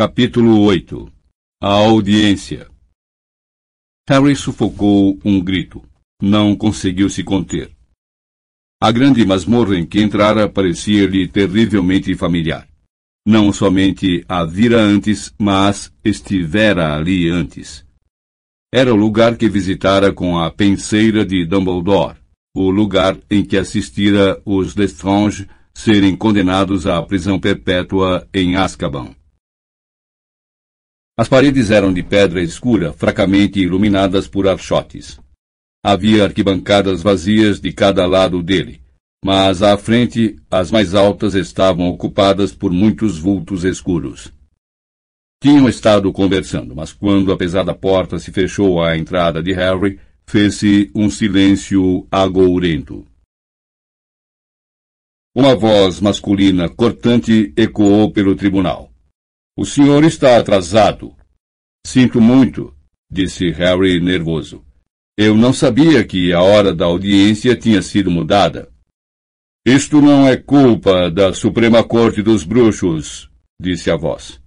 Capítulo 8 A audiência Harry sufocou um grito. Não conseguiu se conter. A grande masmorra em que entrara parecia-lhe terrivelmente familiar. Não somente a vira antes, mas estivera ali antes. Era o lugar que visitara com a penseira de Dumbledore, o lugar em que assistira os Lestrange serem condenados à prisão perpétua em Azkaban. As paredes eram de pedra escura, fracamente iluminadas por archotes. Havia arquibancadas vazias de cada lado dele, mas à frente as mais altas estavam ocupadas por muitos vultos escuros. Tinham estado conversando, mas quando a pesada porta se fechou à entrada de Harry, fez-se um silêncio agourento. Uma voz masculina cortante ecoou pelo tribunal. O senhor está atrasado. Sinto muito, disse Harry nervoso. Eu não sabia que a hora da audiência tinha sido mudada. Isto não é culpa da Suprema Corte dos Bruxos, disse a voz.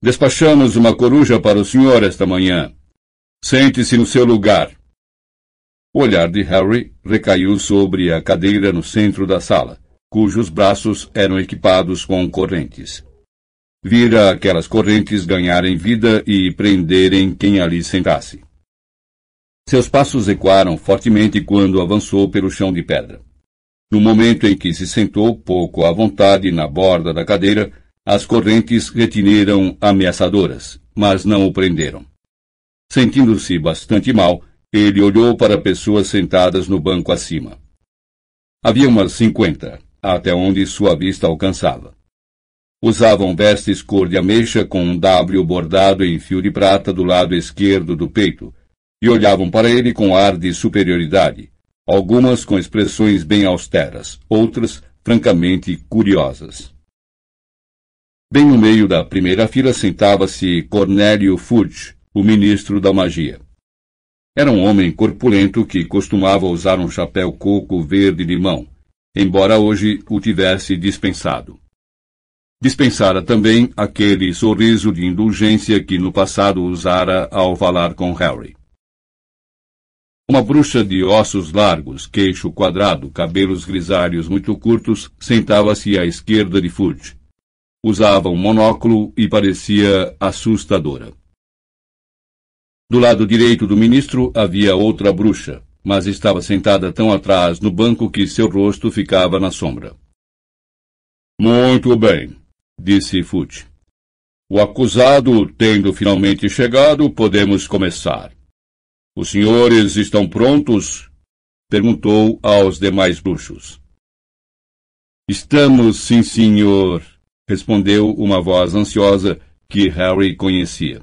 Despachamos uma coruja para o senhor esta manhã. Sente-se no seu lugar. O olhar de Harry recaiu sobre a cadeira no centro da sala cujos braços eram equipados com correntes. Vira aquelas correntes ganharem vida e prenderem quem ali sentasse. Seus passos ecoaram fortemente quando avançou pelo chão de pedra. No momento em que se sentou pouco à vontade na borda da cadeira, as correntes retiniram ameaçadoras, mas não o prenderam. Sentindo-se bastante mal, ele olhou para pessoas sentadas no banco acima. Havia umas cinquenta, até onde sua vista alcançava. Usavam vestes cor de ameixa com um W bordado em fio de prata do lado esquerdo do peito, e olhavam para ele com ar de superioridade, algumas com expressões bem austeras, outras francamente curiosas. Bem no meio da primeira fila sentava-se Cornélio Fudge, o ministro da magia. Era um homem corpulento que costumava usar um chapéu coco verde-limão, embora hoje o tivesse dispensado. Dispensara também aquele sorriso de indulgência que no passado usara ao falar com Harry. Uma bruxa de ossos largos, queixo quadrado, cabelos grisalhos muito curtos, sentava-se à esquerda de Fudge. Usava um monóculo e parecia assustadora. Do lado direito do ministro havia outra bruxa, mas estava sentada tão atrás no banco que seu rosto ficava na sombra. Muito bem, disse Fute. O acusado tendo finalmente chegado, podemos começar. Os senhores estão prontos? perguntou aos demais bruxos. Estamos, sim, senhor, respondeu uma voz ansiosa que Harry conhecia.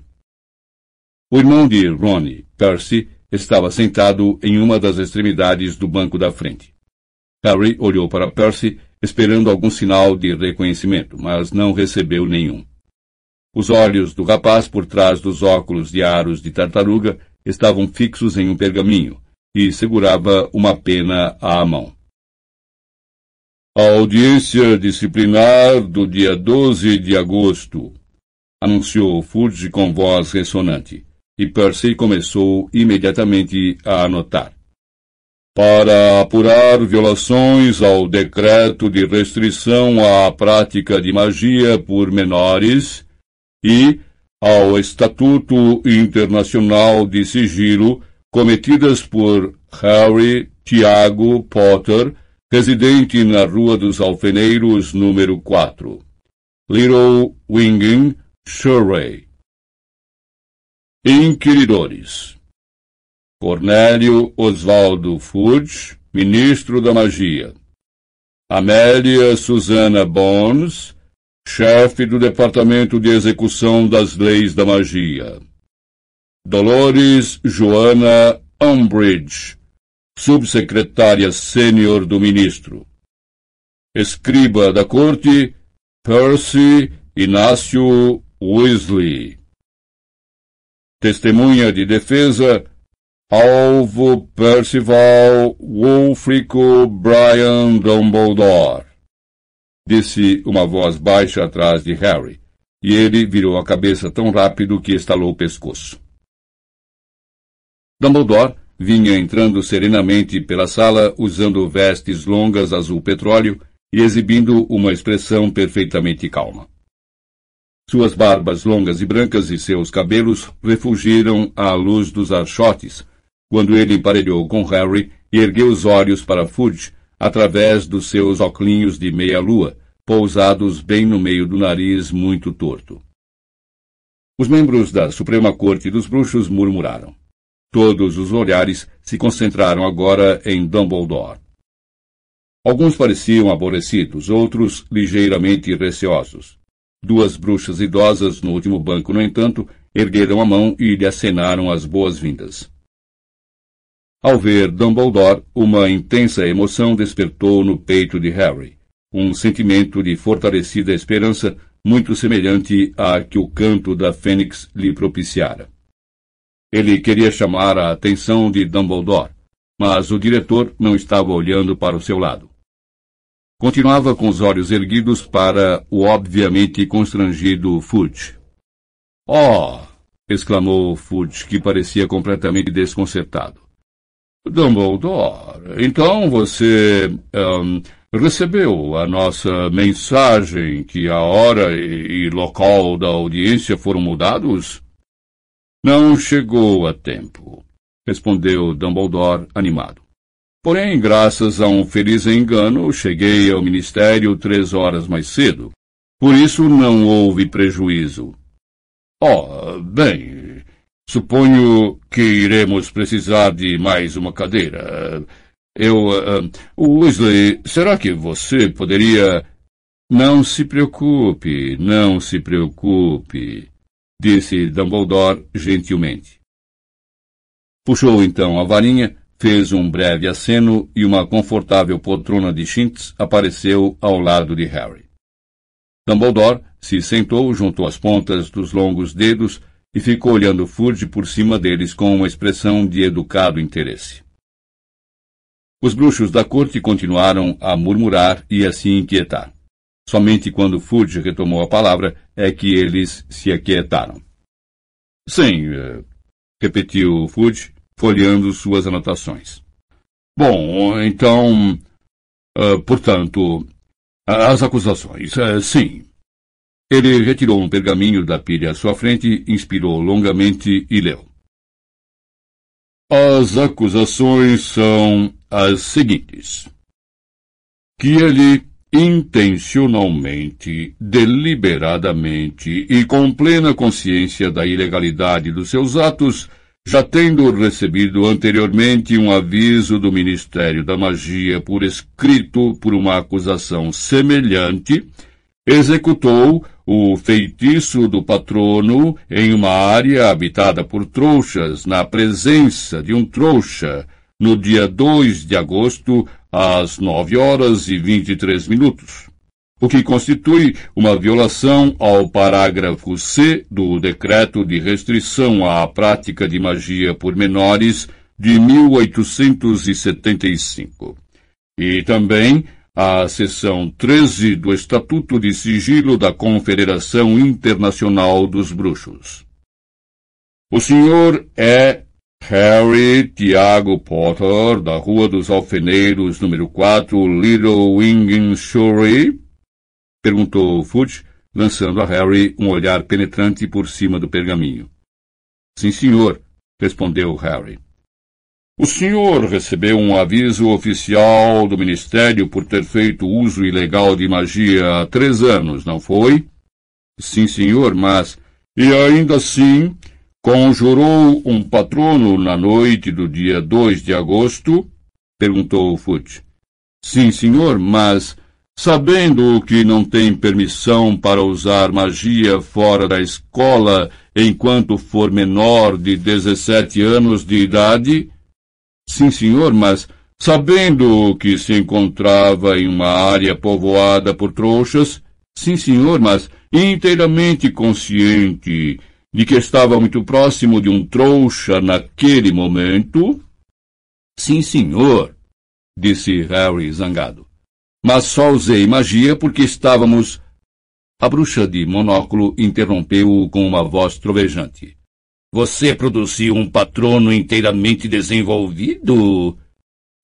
O irmão de Ronnie, Percy, estava sentado em uma das extremidades do banco da frente. Harry olhou para Percy, esperando algum sinal de reconhecimento, mas não recebeu nenhum. Os olhos do rapaz por trás dos óculos de aros de tartaruga estavam fixos em um pergaminho e segurava uma pena à mão. A audiência disciplinar do dia 12 de agosto, anunciou Fudge com voz ressonante e Percy começou imediatamente a anotar. Para apurar violações ao decreto de restrição à prática de magia por menores e ao Estatuto Internacional de Sigilo cometidas por Harry Tiago Potter, residente na Rua dos Alfeneiros, número 4. Little Winging, Surrey. Inquiridores. Cornélio Oswaldo Fudge, ministro da Magia. Amélia Susana Bones, chefe do Departamento de Execução das Leis da Magia. Dolores Joana Umbridge, subsecretária sênior do ministro. Escriba da Corte, Percy Inácio Weasley. Testemunha de defesa, alvo Percival Wulfrico Brian Dumbledore. Disse uma voz baixa atrás de Harry, e ele virou a cabeça tão rápido que estalou o pescoço. Dumbledore vinha entrando serenamente pela sala usando vestes longas azul petróleo e exibindo uma expressão perfeitamente calma. Suas barbas longas e brancas e seus cabelos refugiram à luz dos archotes, quando ele emparelhou com Harry e ergueu os olhos para Fudge através dos seus óculos de meia-lua, pousados bem no meio do nariz muito torto. Os membros da Suprema Corte dos Bruxos murmuraram. Todos os olhares se concentraram agora em Dumbledore. Alguns pareciam aborrecidos, outros ligeiramente receosos. Duas bruxas idosas no último banco, no entanto, ergueram a mão e lhe acenaram as boas-vindas. Ao ver Dumbledore, uma intensa emoção despertou no peito de Harry, um sentimento de fortalecida esperança muito semelhante à que o canto da fênix lhe propiciara. Ele queria chamar a atenção de Dumbledore, mas o diretor não estava olhando para o seu lado. Continuava com os olhos erguidos para o obviamente constrangido Fudge. Oh! exclamou Fudge, que parecia completamente desconcertado. Dumbledore, então você um, recebeu a nossa mensagem que a hora e local da audiência foram mudados? Não chegou a tempo, respondeu Dumbledore animado. Porém, graças a um feliz engano, cheguei ao ministério três horas mais cedo. Por isso não houve prejuízo. Oh, bem, suponho que iremos precisar de mais uma cadeira. Eu. Uh, Weasley, será que você poderia. Não se preocupe, não se preocupe, disse Dumbledore gentilmente. Puxou então a varinha fez um breve aceno e uma confortável poltrona de chintz apareceu ao lado de Harry. Dumbledore se sentou junto às pontas dos longos dedos e ficou olhando Fudge por cima deles com uma expressão de educado interesse. Os bruxos da corte continuaram a murmurar e a se inquietar. Somente quando Fudge retomou a palavra é que eles se aquietaram. Sim, uh, repetiu Fudge, folheando suas anotações. Bom, então. Uh, portanto, as acusações, uh, sim. Ele retirou um pergaminho da pilha à sua frente, inspirou longamente e leu. As acusações são as seguintes: que ele intencionalmente, deliberadamente e com plena consciência da ilegalidade dos seus atos, já tendo recebido anteriormente um aviso do Ministério da Magia por escrito por uma acusação semelhante, executou o feitiço do patrono em uma área habitada por trouxas, na presença de um trouxa, no dia 2 de agosto, às nove horas e vinte e três minutos o que constitui uma violação ao parágrafo C do Decreto de Restrição à Prática de Magia por Menores de 1875. E também à seção 13 do Estatuto de Sigilo da Confederação Internacional dos Bruxos. O senhor é Harry Tiago Potter, da Rua dos Alfeneiros, número 4, Little Wingenshire, Perguntou Fudge, lançando a Harry um olhar penetrante por cima do pergaminho. Sim, senhor, respondeu Harry. O senhor recebeu um aviso oficial do Ministério por ter feito uso ilegal de magia há três anos, não foi? Sim, senhor, mas. E ainda assim, conjurou um patrono na noite do dia 2 de agosto? perguntou Fudge. Sim, senhor, mas sabendo que não tem permissão para usar magia fora da escola enquanto for menor de 17 anos de idade? Sim, senhor, mas sabendo que se encontrava em uma área povoada por trouxas? Sim, senhor, mas inteiramente consciente de que estava muito próximo de um trouxa naquele momento? Sim, senhor, disse Harry zangado mas só usei magia porque estávamos. A bruxa de monóculo interrompeu-o com uma voz trovejante. Você produziu um patrono inteiramente desenvolvido?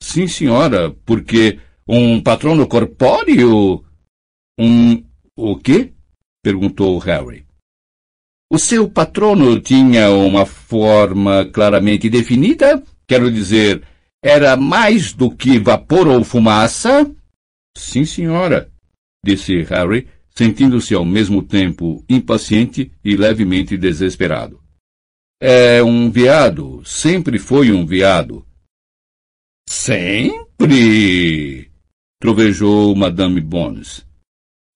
Sim, senhora, porque um patrono corpóreo? Um. o quê? perguntou Harry. O seu patrono tinha uma forma claramente definida? Quero dizer, era mais do que vapor ou fumaça? Sim, senhora, disse Harry, sentindo-se ao mesmo tempo impaciente e levemente desesperado. É um veado, sempre foi um veado. Sempre! trovejou Madame Bones.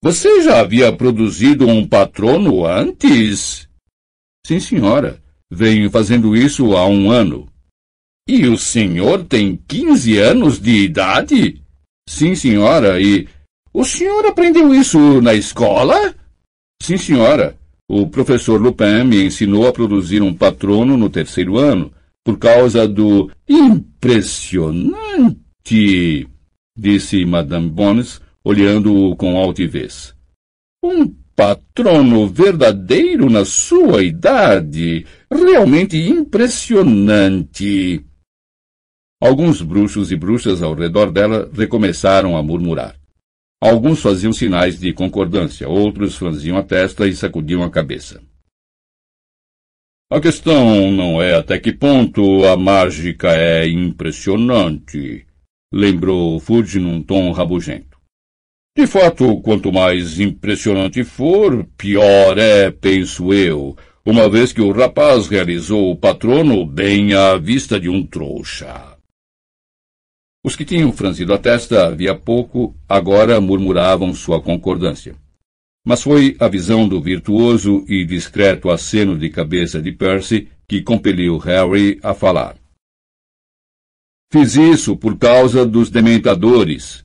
Você já havia produzido um patrono antes? Sim, senhora. Venho fazendo isso há um ano. E o senhor tem quinze anos de idade? Sim, senhora, e o senhor aprendeu isso na escola? Sim, senhora. O professor Lupin me ensinou a produzir um patrono no terceiro ano, por causa do impressionante, disse Madame Bones, olhando-o com altivez. Um patrono verdadeiro na sua idade, realmente impressionante. Alguns bruxos e bruxas ao redor dela recomeçaram a murmurar. Alguns faziam sinais de concordância, outros franziam a testa e sacudiam a cabeça. A questão não é até que ponto a mágica é impressionante, lembrou Fudge num tom rabugento. De fato, quanto mais impressionante for, pior é, penso eu, uma vez que o rapaz realizou o patrono bem à vista de um trouxa. Os que tinham franzido a testa havia pouco, agora murmuravam sua concordância. Mas foi a visão do virtuoso e discreto aceno de cabeça de Percy que compeliu Harry a falar. Fiz isso por causa dos dementadores,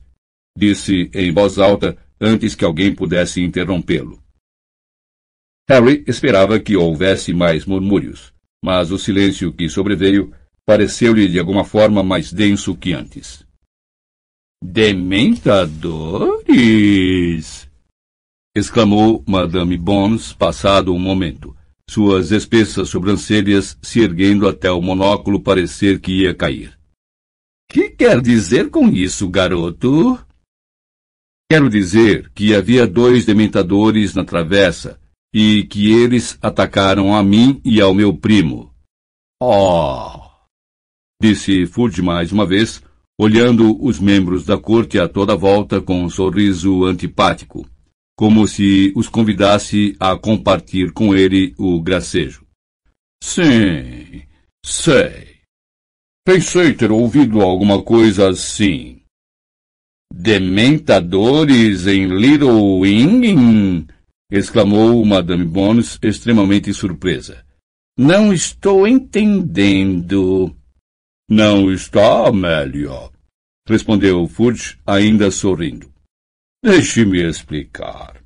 disse em voz alta antes que alguém pudesse interrompê-lo. Harry esperava que houvesse mais murmúrios, mas o silêncio que sobreveio pareceu-lhe de alguma forma mais denso que antes. Dementadores! exclamou Madame Bones, passado um momento, suas espessas sobrancelhas se erguendo até o monóculo parecer que ia cair. Que quer dizer com isso, garoto? Quero dizer que havia dois dementadores na travessa e que eles atacaram a mim e ao meu primo. Oh! Disse Fudge mais uma vez, olhando os membros da corte a toda volta com um sorriso antipático, como se os convidasse a compartilhar com ele o gracejo. Sim, sei. Pensei ter ouvido alguma coisa assim. Dementadores em Little Wing? exclamou Madame Bones, extremamente surpresa. Não estou entendendo. Não está, Amélia, respondeu Fudge, ainda sorrindo. Deixe-me explicar.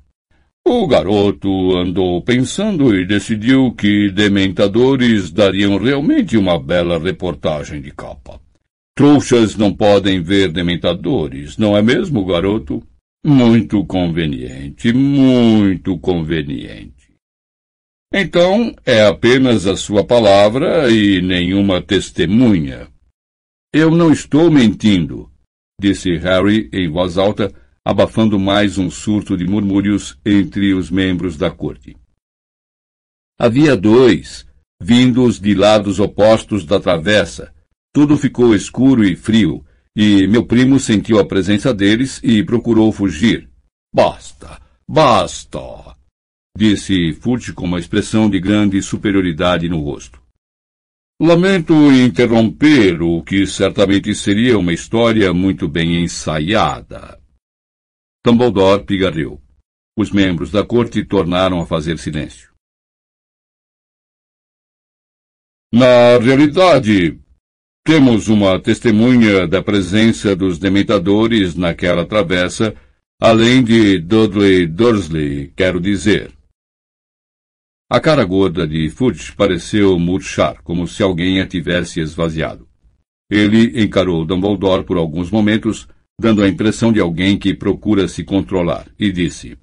O garoto andou pensando e decidiu que Dementadores dariam realmente uma bela reportagem de capa. Trouxas não podem ver Dementadores, não é mesmo, garoto? Muito conveniente, muito conveniente. Então é apenas a sua palavra e nenhuma testemunha. Eu não estou mentindo, disse Harry em voz alta, abafando mais um surto de murmúrios entre os membros da corte. Havia dois, vindos de lados opostos da travessa. Tudo ficou escuro e frio, e meu primo sentiu a presença deles e procurou fugir. Basta, basta, disse Fudge com uma expressão de grande superioridade no rosto. Lamento interromper o que certamente seria uma história muito bem ensaiada. Dumbledore pigarreou. Os membros da corte tornaram a fazer silêncio. Na realidade, temos uma testemunha da presença dos dementadores naquela travessa, além de Dudley Dursley, quero dizer. A cara gorda de Fudge pareceu murchar, como se alguém a tivesse esvaziado. Ele encarou Dumbledore por alguns momentos, dando a impressão de alguém que procura se controlar, e disse: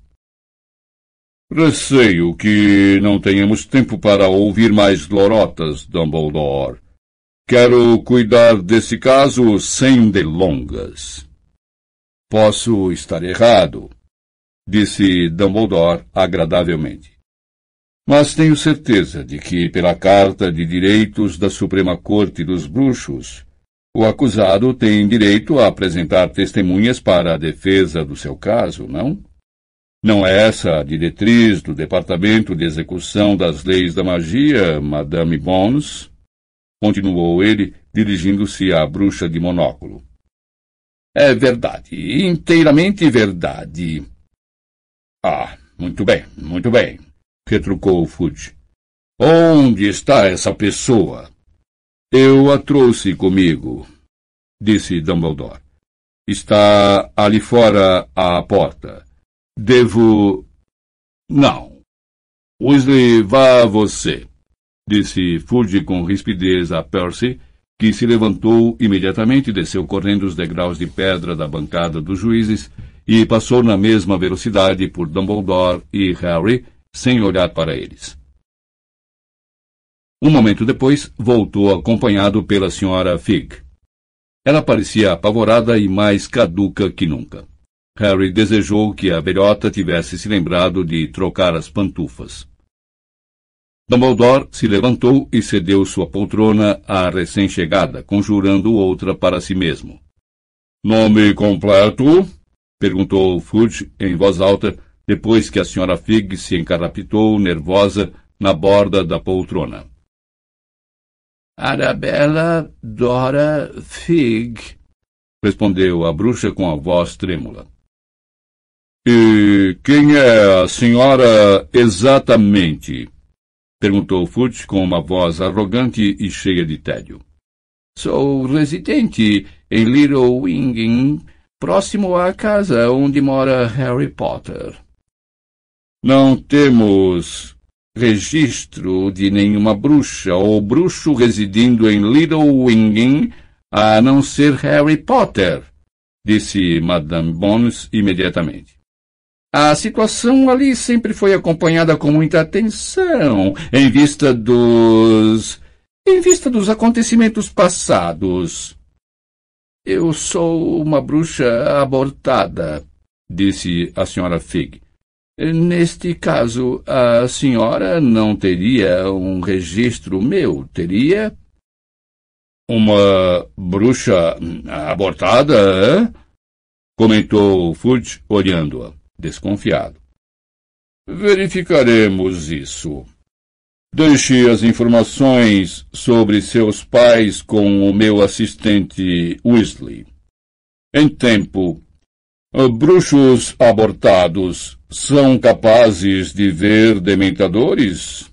Receio que não tenhamos tempo para ouvir mais lorotas, Dumbledore. Quero cuidar desse caso sem delongas. Posso estar errado, disse Dumbledore agradavelmente. Mas tenho certeza de que, pela Carta de Direitos da Suprema Corte dos Bruxos, o acusado tem direito a apresentar testemunhas para a defesa do seu caso, não? Não é essa a diretriz do Departamento de Execução das Leis da Magia, Madame Bones? Continuou ele, dirigindo-se à bruxa de monóculo. É verdade, inteiramente verdade. Ah, muito bem, muito bem, retrucou Fudge. Onde está essa pessoa? Eu a trouxe comigo, disse Dumbledore. Está ali fora à porta. Devo. Não. Weasley, vá você, disse Fudge com rispidez a Percy, que se levantou imediatamente, desceu correndo os degraus de pedra da bancada dos juízes e passou na mesma velocidade por Dumbledore e Harry, sem olhar para eles. Um momento depois, voltou acompanhado pela senhora Fig. Ela parecia apavorada e mais caduca que nunca. Harry desejou que a velhota tivesse se lembrado de trocar as pantufas. Dumbledore se levantou e cedeu sua poltrona à recém-chegada, conjurando outra para si mesmo. Nome completo? perguntou Fudge em voz alta, depois que a senhora Fig se encarapitou, nervosa, na borda da poltrona. Arabella Dora Fig, respondeu a bruxa com a voz trêmula. E quem é a senhora exatamente? Perguntou Fudge com uma voz arrogante e cheia de tédio. Sou residente em Little Winging, próximo à casa onde mora Harry Potter. Não temos registro de nenhuma bruxa ou bruxo residindo em Little Winging, a não ser Harry Potter, disse Madame Bones imediatamente. A situação ali sempre foi acompanhada com muita atenção, em vista dos. em vista dos acontecimentos passados. Eu sou uma bruxa abortada, disse a senhora Fig. Neste caso, a senhora não teria um registro meu, teria? Uma bruxa abortada, é? Comentou Fudge, olhando-a desconfiado. Verificaremos isso. Deixe as informações sobre seus pais com o meu assistente Weasley. Em tempo, bruxos abortados são capazes de ver dementadores?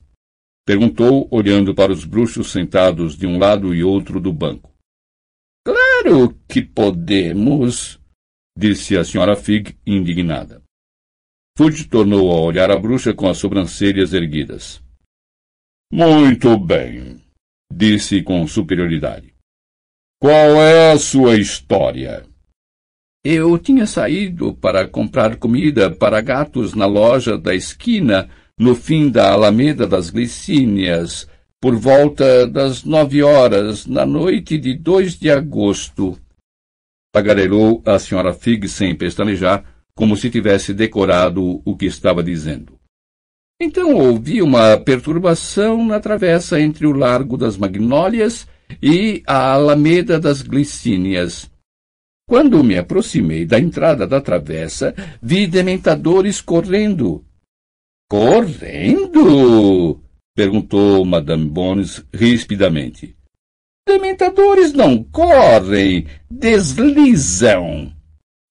Perguntou, olhando para os bruxos sentados de um lado e outro do banco. Claro que podemos, disse a senhora Fig, indignada. Fudge tornou a olhar a bruxa com as sobrancelhas erguidas. Muito bem, disse com superioridade. Qual é a sua história? Eu tinha saído para comprar comida para gatos na loja da esquina, no fim da Alameda das Glicínias, por volta das nove horas, na noite de 2 de agosto. Tagarelou a senhora Fig sem pestanejar, como se tivesse decorado o que estava dizendo. Então ouvi uma perturbação na travessa entre o Largo das Magnólias e a Alameda das Glicínias. Quando me aproximei da entrada da travessa, vi dementadores correndo. Correndo? perguntou Madame Bones rispidamente. Dementadores não correm, deslizam.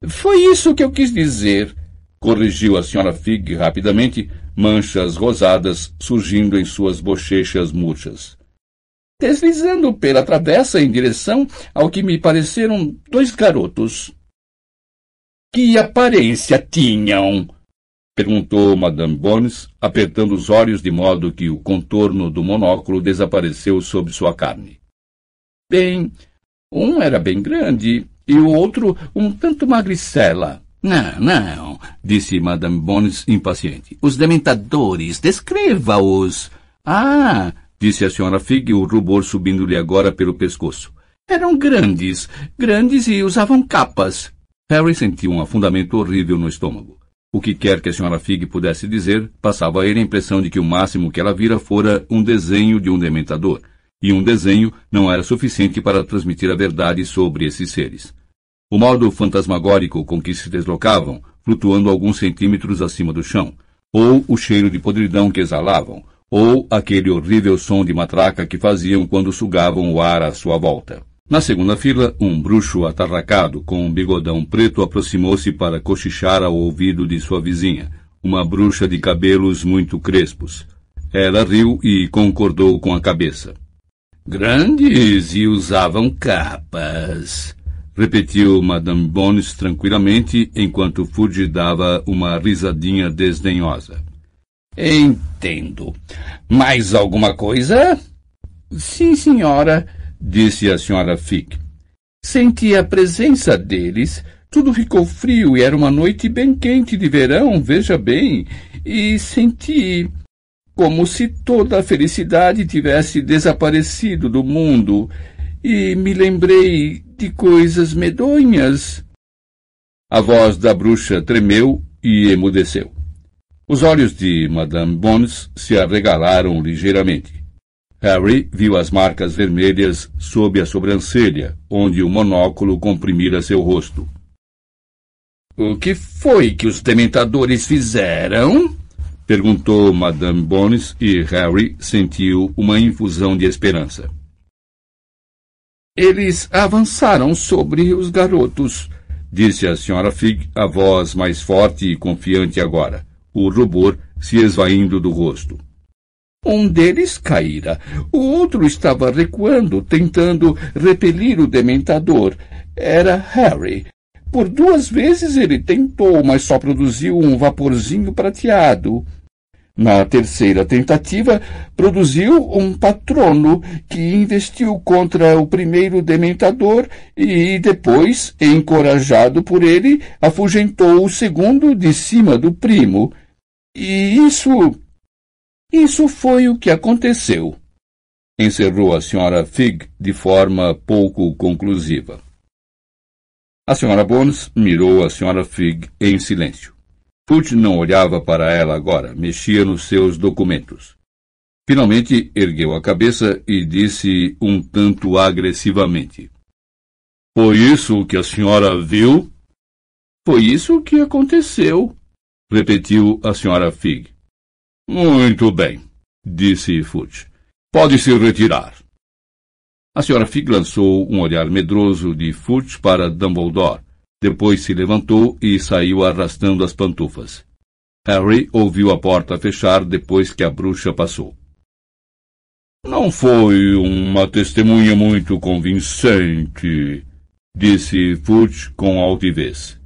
Foi isso que eu quis dizer, corrigiu a senhora Fig rapidamente, manchas rosadas surgindo em suas bochechas murchas. Deslizando pela travessa em direção ao que me pareceram dois garotos. Que aparência tinham? perguntou Madame Bones, apertando os olhos de modo que o contorno do monóculo desapareceu sob sua carne. Bem, um era bem grande e o outro um tanto magricela, Não, não, disse Madame Bones impaciente. Os dementadores, descreva-os. Ah, disse a senhora Fig, o rubor subindo-lhe agora pelo pescoço. Eram grandes, grandes e usavam capas. Harry sentiu um afundamento horrível no estômago. O que quer que a senhora Fig pudesse dizer, passava a ele a impressão de que o máximo que ela vira fora um desenho de um dementador, e um desenho não era suficiente para transmitir a verdade sobre esses seres. O modo fantasmagórico com que se deslocavam, flutuando alguns centímetros acima do chão, ou o cheiro de podridão que exalavam, ou aquele horrível som de matraca que faziam quando sugavam o ar à sua volta. Na segunda fila, um bruxo atarracado com um bigodão preto aproximou-se para cochichar ao ouvido de sua vizinha, uma bruxa de cabelos muito crespos. Ela riu e concordou com a cabeça. Grandes e usavam capas, repetiu Madame Bones tranquilamente, enquanto Fudge dava uma risadinha desdenhosa. Entendo. Mais alguma coisa? Sim, senhora disse a senhora Fick. Senti a presença deles. Tudo ficou frio e era uma noite bem quente de verão, veja bem, e senti como se toda a felicidade tivesse desaparecido do mundo, e me lembrei de coisas medonhas. A voz da bruxa tremeu e emudeceu. Os olhos de Madame Bones se arregalaram ligeiramente. Harry viu as marcas vermelhas sob a sobrancelha, onde o monóculo comprimira seu rosto. O que foi que os dementadores fizeram? perguntou Madame Bones e Harry sentiu uma infusão de esperança. Eles avançaram sobre os garotos, disse a senhora Fig, a voz mais forte e confiante agora, o rubor se esvaindo do rosto. Um deles caíra. O outro estava recuando, tentando repelir o dementador. Era Harry. Por duas vezes ele tentou, mas só produziu um vaporzinho prateado. Na terceira tentativa, produziu um patrono que investiu contra o primeiro dementador e depois, encorajado por ele, afugentou o segundo de cima do primo. E isso isso foi o que aconteceu, encerrou a senhora Fig de forma pouco conclusiva. A senhora Bones mirou a senhora Fig em silêncio. Foote não olhava para ela agora, mexia nos seus documentos. Finalmente ergueu a cabeça e disse um tanto agressivamente. Foi isso que a senhora viu? Foi isso que aconteceu, repetiu a senhora Fig. Muito bem, disse Fudge. Pode se retirar. A senhora Fig lançou um olhar medroso de Fudge para Dumbledore. Depois se levantou e saiu arrastando as pantufas. Harry ouviu a porta fechar depois que a bruxa passou. Não foi uma testemunha muito convincente, disse Fudge com altivez.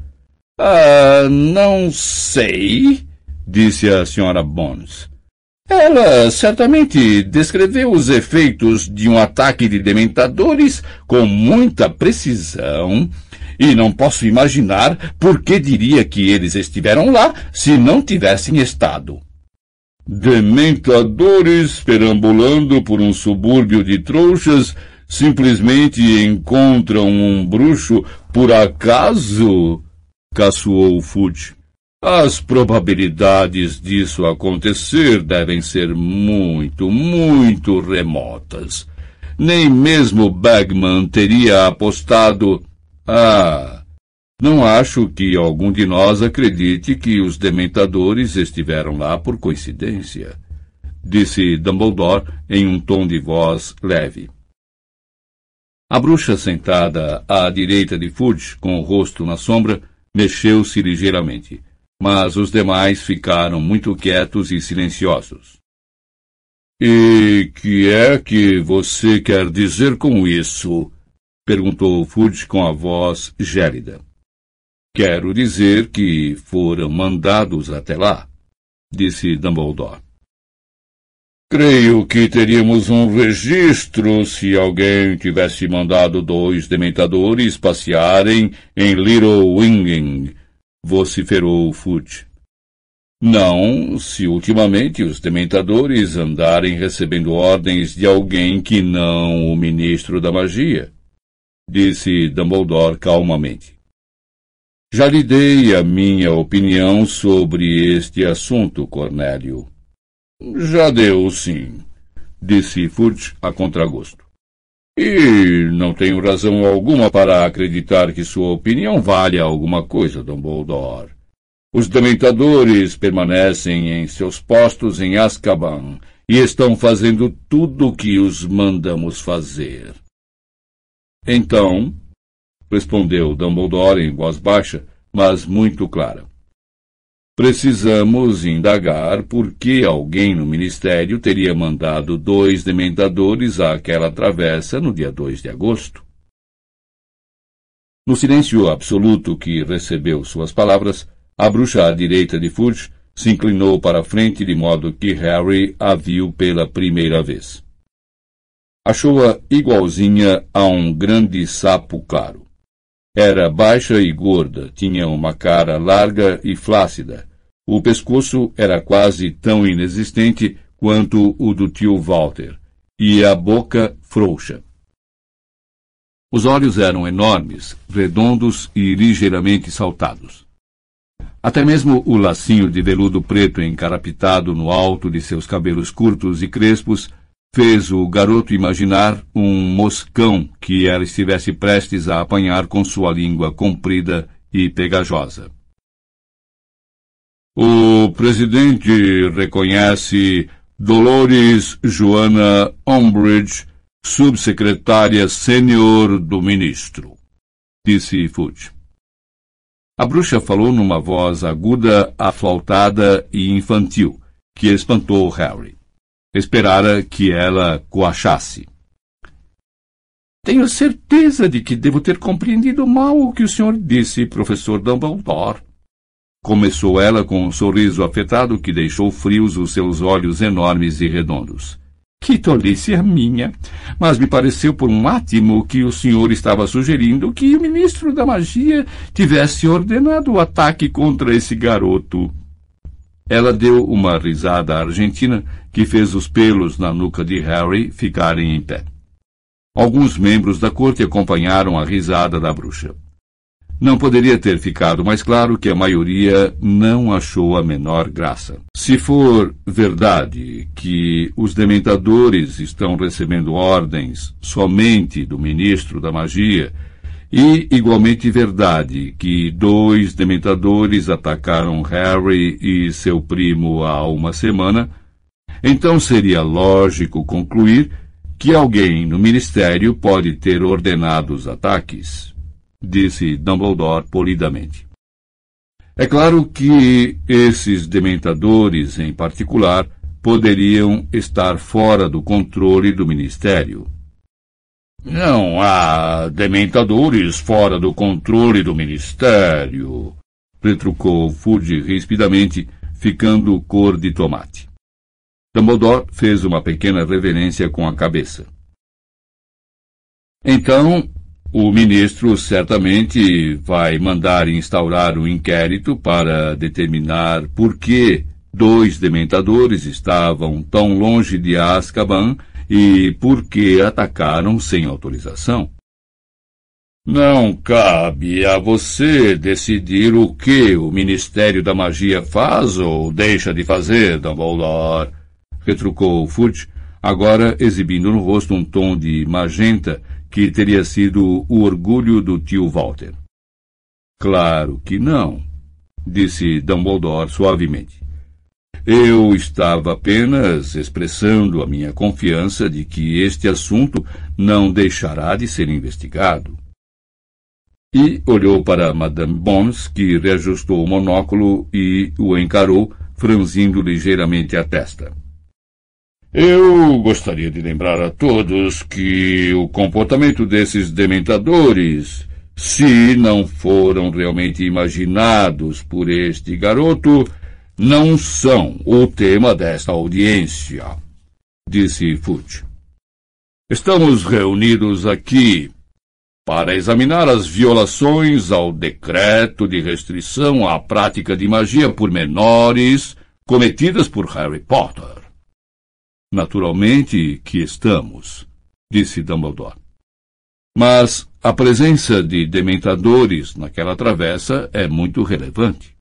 Ah, não sei, disse a senhora Bones. Ela certamente descreveu os efeitos de um ataque de dementadores com muita precisão, e não posso imaginar por que diria que eles estiveram lá se não tivessem estado. Dementadores perambulando por um subúrbio de trouxas simplesmente encontram um bruxo por acaso? Caçoou Fudge. As probabilidades disso acontecer devem ser muito, muito remotas. Nem mesmo Bagman teria apostado. Ah, não acho que algum de nós acredite que os dementadores estiveram lá por coincidência, disse Dumbledore em um tom de voz leve. A bruxa sentada à direita de Fudge, com o rosto na sombra, mexeu-se ligeiramente mas os demais ficaram muito quietos e silenciosos. E que é que você quer dizer com isso? perguntou Fudge com a voz gélida. Quero dizer que foram mandados até lá, disse Dumbledore. Creio que teríamos um registro se alguém tivesse mandado dois dementadores passearem em Little Winging vociferou Fudge. Não, se ultimamente os dementadores andarem recebendo ordens de alguém que não o ministro da magia, disse Dumbledore calmamente. Já lhe dei a minha opinião sobre este assunto, Cornélio. Já deu, sim, disse Fudge a contragosto. E não tenho razão alguma para acreditar que sua opinião valha alguma coisa, Dumbledore. Os dementadores permanecem em seus postos em Azkaban e estão fazendo tudo o que os mandamos fazer. Então, respondeu Dumbledore em voz baixa, mas muito clara. Precisamos indagar por que alguém no ministério teria mandado dois dementadores àquela travessa no dia 2 de agosto. No silêncio absoluto que recebeu suas palavras, a bruxa à direita de Fudge se inclinou para a frente de modo que Harry a viu pela primeira vez. Achou-a igualzinha a um grande sapo claro. Era baixa e gorda, tinha uma cara larga e flácida. O pescoço era quase tão inexistente quanto o do tio Walter, e a boca frouxa. Os olhos eram enormes, redondos e ligeiramente saltados. Até mesmo o lacinho de veludo preto encarapitado no alto de seus cabelos curtos e crespos fez o garoto imaginar um moscão que ela estivesse prestes a apanhar com sua língua comprida e pegajosa. O presidente reconhece Dolores Joana Umbridge, subsecretária sênior do ministro, disse Fudge. A bruxa falou numa voz aguda, aflautada e infantil, que espantou Harry. Esperara que ela coachasse. Tenho certeza de que devo ter compreendido mal o que o senhor disse, professor Dumbledore. Começou ela com um sorriso afetado que deixou frios os seus olhos enormes e redondos. Que tolice a minha! Mas me pareceu por um átimo que o senhor estava sugerindo que o ministro da magia tivesse ordenado o ataque contra esse garoto. Ela deu uma risada argentina que fez os pelos na nuca de Harry ficarem em pé. Alguns membros da corte acompanharam a risada da bruxa. Não poderia ter ficado mais claro que a maioria não achou a menor graça. Se for verdade que os dementadores estão recebendo ordens somente do ministro da magia, e igualmente verdade que dois dementadores atacaram Harry e seu primo há uma semana, então seria lógico concluir que alguém no ministério pode ter ordenado os ataques disse Dumbledore polidamente. É claro que esses dementadores, em particular, poderiam estar fora do controle do Ministério. Não há dementadores fora do controle do Ministério, retrucou Fudge rispidamente, ficando cor de tomate. Dumbledore fez uma pequena reverência com a cabeça. Então, o ministro certamente vai mandar instaurar um inquérito para determinar por que dois dementadores estavam tão longe de Azkaban e por que atacaram sem autorização. Não cabe a você decidir o que o Ministério da Magia faz ou deixa de fazer, Dumbledore, retrucou Fudge, agora exibindo no rosto um tom de magenta que teria sido o orgulho do tio Walter. Claro que não, disse Dumbledore suavemente. Eu estava apenas expressando a minha confiança de que este assunto não deixará de ser investigado. E olhou para Madame Bones, que reajustou o monóculo e o encarou, franzindo ligeiramente a testa. Eu gostaria de lembrar a todos que o comportamento desses dementadores, se não foram realmente imaginados por este garoto, não são o tema desta audiência, disse Fudge. Estamos reunidos aqui para examinar as violações ao decreto de restrição à prática de magia por menores cometidas por Harry Potter. Naturalmente que estamos, disse Dumbledore. Mas a presença de dementadores naquela travessa é muito relevante.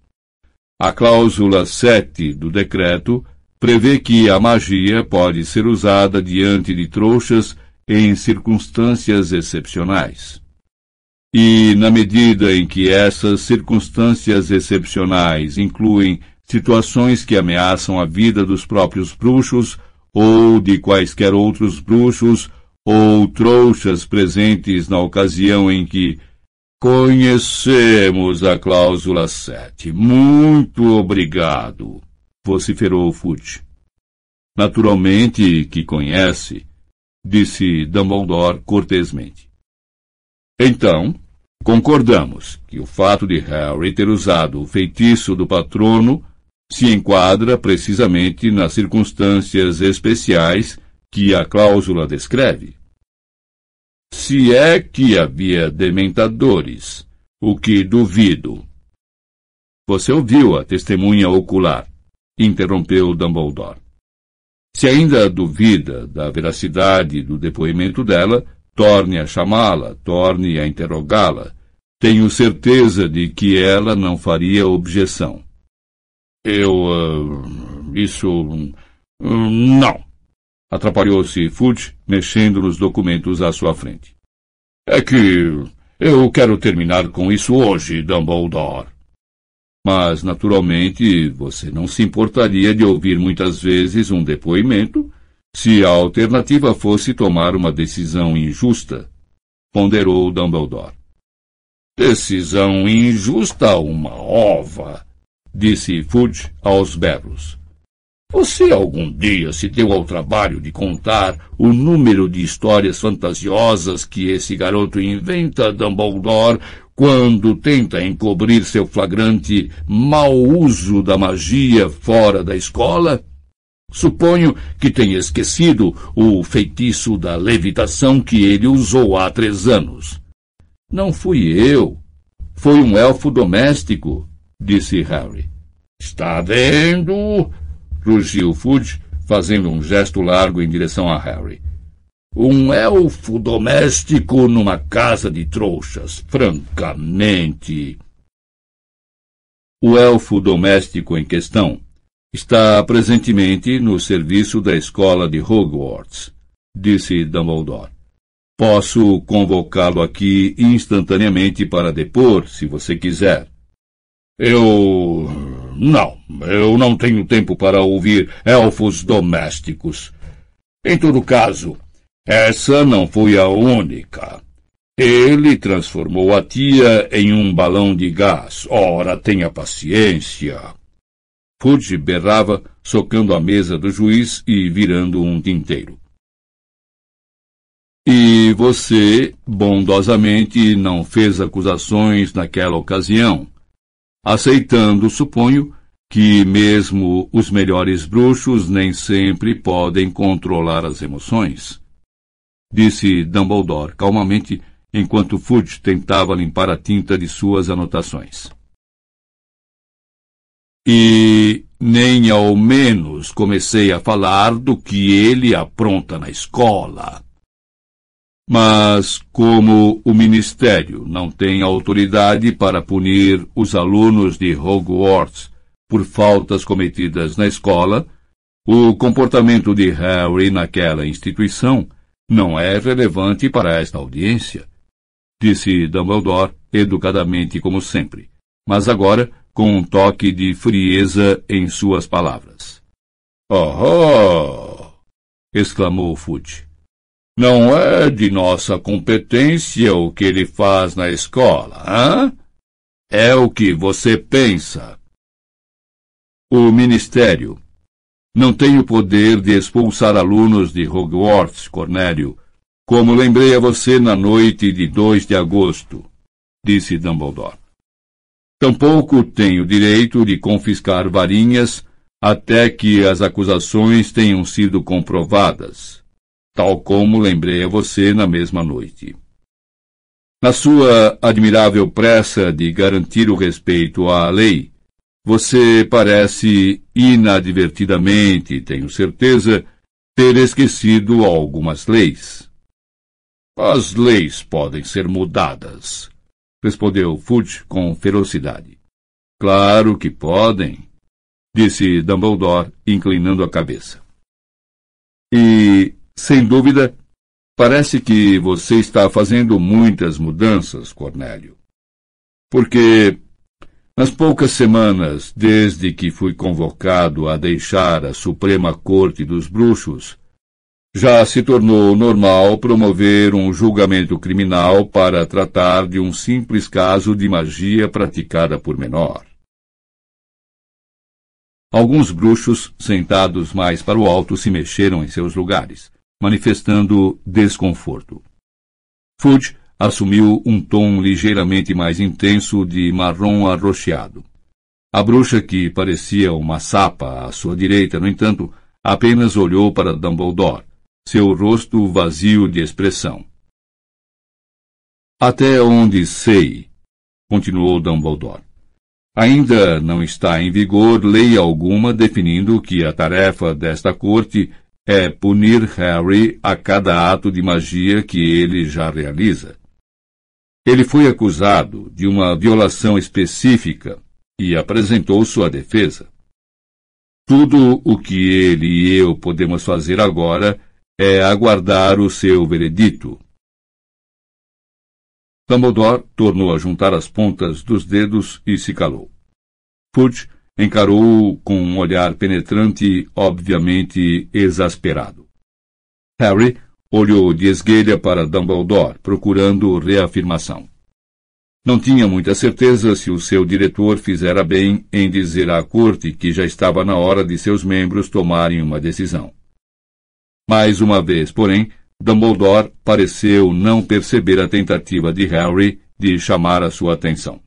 A cláusula 7 do decreto prevê que a magia pode ser usada diante de trouxas em circunstâncias excepcionais. E, na medida em que essas circunstâncias excepcionais incluem situações que ameaçam a vida dos próprios bruxos ou de quaisquer outros bruxos ou trouxas presentes na ocasião em que Conhecemos a cláusula sete. Muito obrigado, vociferou Fudge. Naturalmente que conhece, disse Dumbledore cortesmente. Então, concordamos que o fato de Harry ter usado o feitiço do patrono se enquadra precisamente nas circunstâncias especiais que a cláusula descreve. Se é que havia dementadores, o que duvido. Você ouviu a testemunha ocular, interrompeu Dumbledore. Se ainda duvida da veracidade do depoimento dela, torne a chamá-la, torne a interrogá-la. Tenho certeza de que ela não faria objeção. Eu. Uh, isso. Uh, não. Atrapalhou-se Fudge, mexendo nos documentos à sua frente. É que eu quero terminar com isso hoje, Dumbledore. Mas, naturalmente, você não se importaria de ouvir muitas vezes um depoimento se a alternativa fosse tomar uma decisão injusta, ponderou Dumbledore. Decisão injusta, uma ova, disse Fudge aos berros. Você algum dia se deu ao trabalho de contar o número de histórias fantasiosas que esse garoto inventa, Dumbledore, quando tenta encobrir seu flagrante mau uso da magia fora da escola? Suponho que tenha esquecido o feitiço da levitação que ele usou há três anos. Não fui eu. Foi um elfo doméstico, disse Harry. Está vendo? Rugiu Fudge, fazendo um gesto largo em direção a Harry. Um elfo doméstico numa casa de trouxas, francamente. O elfo doméstico em questão está presentemente no serviço da escola de Hogwarts, disse Dumbledore. Posso convocá-lo aqui instantaneamente para depor, se você quiser. Eu não, eu não tenho tempo para ouvir elfos domésticos. Em todo caso, essa não foi a única. Ele transformou a tia em um balão de gás. Ora, tenha paciência. Fudge berrava, socando a mesa do juiz e virando um tinteiro. E você, bondosamente, não fez acusações naquela ocasião, aceitando, suponho, que mesmo os melhores bruxos nem sempre podem controlar as emoções. Disse Dumbledore calmamente, enquanto Fudge tentava limpar a tinta de suas anotações. E nem ao menos comecei a falar do que ele apronta na escola. Mas, como o Ministério não tem autoridade para punir os alunos de Hogwarts por faltas cometidas na escola, o comportamento de Harry naquela instituição não é relevante para esta audiência, disse Dumbledore educadamente como sempre, mas agora com um toque de frieza em suas palavras. Oh! exclamou Fudge. Não é de nossa competência o que ele faz na escola, hã? É o que você pensa. O Ministério não tem o poder de expulsar alunos de Hogwarts, Cornélio, como lembrei a você na noite de 2 de agosto, disse Dumbledore. Tampouco tem o direito de confiscar varinhas até que as acusações tenham sido comprovadas tal como lembrei a você na mesma noite. Na sua admirável pressa de garantir o respeito à lei, você parece inadvertidamente, tenho certeza, ter esquecido algumas leis. As leis podem ser mudadas, respondeu Fudge com ferocidade. Claro que podem, disse Dumbledore, inclinando a cabeça. E, sem dúvida, parece que você está fazendo muitas mudanças, Cornélio. Porque, nas poucas semanas desde que fui convocado a deixar a Suprema Corte dos Bruxos, já se tornou normal promover um julgamento criminal para tratar de um simples caso de magia praticada por menor. Alguns bruxos, sentados mais para o alto, se mexeram em seus lugares, manifestando desconforto. Fudge assumiu um tom ligeiramente mais intenso de marrom arroxeado. A bruxa, que parecia uma sapa à sua direita, no entanto, apenas olhou para Dumbledore, seu rosto vazio de expressão. Até onde sei, continuou Dumbledore. Ainda não está em vigor lei alguma definindo que a tarefa desta corte é punir Harry a cada ato de magia que ele já realiza. Ele foi acusado de uma violação específica e apresentou sua defesa. Tudo o que ele e eu podemos fazer agora é aguardar o seu veredito. Dumbledore tornou a juntar as pontas dos dedos e se calou. Fudge encarou-o com um olhar penetrante, obviamente exasperado. Harry olhou de esguelha para Dumbledore, procurando reafirmação. Não tinha muita certeza se o seu diretor fizera bem em dizer à corte que já estava na hora de seus membros tomarem uma decisão. Mais uma vez, porém, Dumbledore pareceu não perceber a tentativa de Harry de chamar a sua atenção.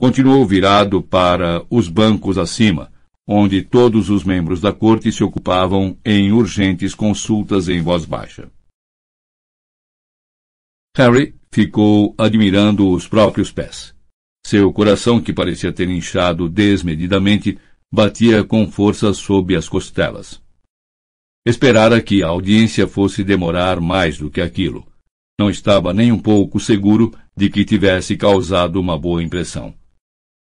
Continuou virado para os bancos acima, onde todos os membros da corte se ocupavam em urgentes consultas em voz baixa. Harry ficou admirando os próprios pés. Seu coração, que parecia ter inchado desmedidamente, batia com força sob as costelas. Esperara que a audiência fosse demorar mais do que aquilo. Não estava nem um pouco seguro de que tivesse causado uma boa impressão.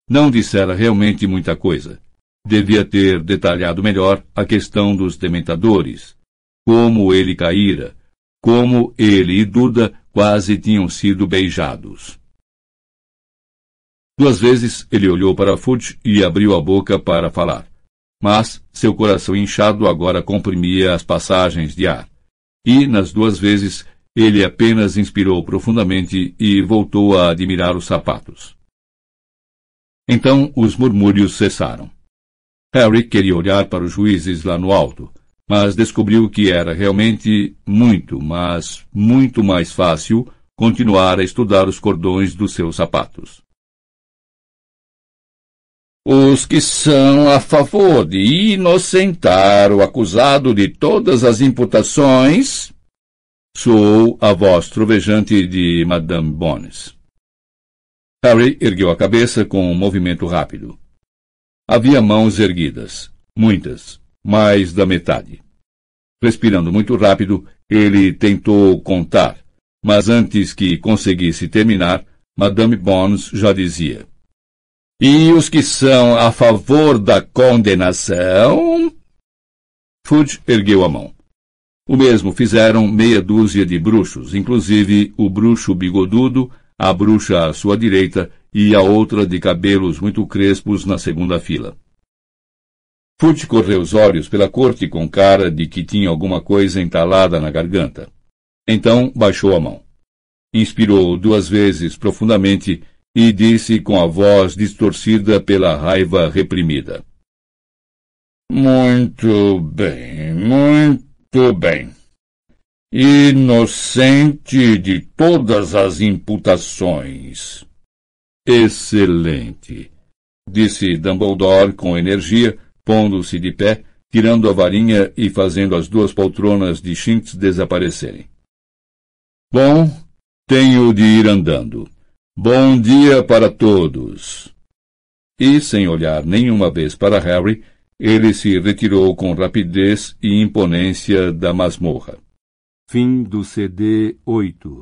Não dissera realmente muita coisa. Devia ter detalhado melhor a questão dos dementadores, como ele caíra, como ele e Duda quase tinham sido beijados. Duas vezes ele olhou para Fudge e abriu a boca para falar mas seu coração inchado agora comprimia as passagens de ar. E, nas duas vezes, ele apenas inspirou profundamente e voltou a admirar os sapatos. Então os murmúrios cessaram. Harry queria olhar para os juízes lá no alto, mas descobriu que era realmente muito, mas muito mais fácil continuar a estudar os cordões dos seus sapatos. os que são a favor de inocentar o acusado de todas as imputações, soou a voz trovejante de Madame Bones. Harry ergueu a cabeça com um movimento rápido. Havia mãos erguidas, muitas, mais da metade. Respirando muito rápido, ele tentou contar, mas antes que conseguisse terminar, Madame Bones já dizia: e os que são a favor da condenação? Fudge ergueu a mão. O mesmo fizeram meia dúzia de bruxos, inclusive o bruxo bigodudo, a bruxa à sua direita e a outra de cabelos muito crespos na segunda fila. Fudge correu os olhos pela corte com cara de que tinha alguma coisa entalada na garganta. Então baixou a mão. Inspirou duas vezes profundamente e disse com a voz distorcida pela raiva reprimida. Muito bem, muito bem. Inocente de todas as imputações. Excelente, disse Dumbledore com energia, pondo-se de pé, tirando a varinha e fazendo as duas poltronas de Shinx desaparecerem. Bom, Tenho de ir andando. Bom dia para todos. E, sem olhar nenhuma vez para Harry, ele se retirou com rapidez e imponência da masmorra. Fim do CD 8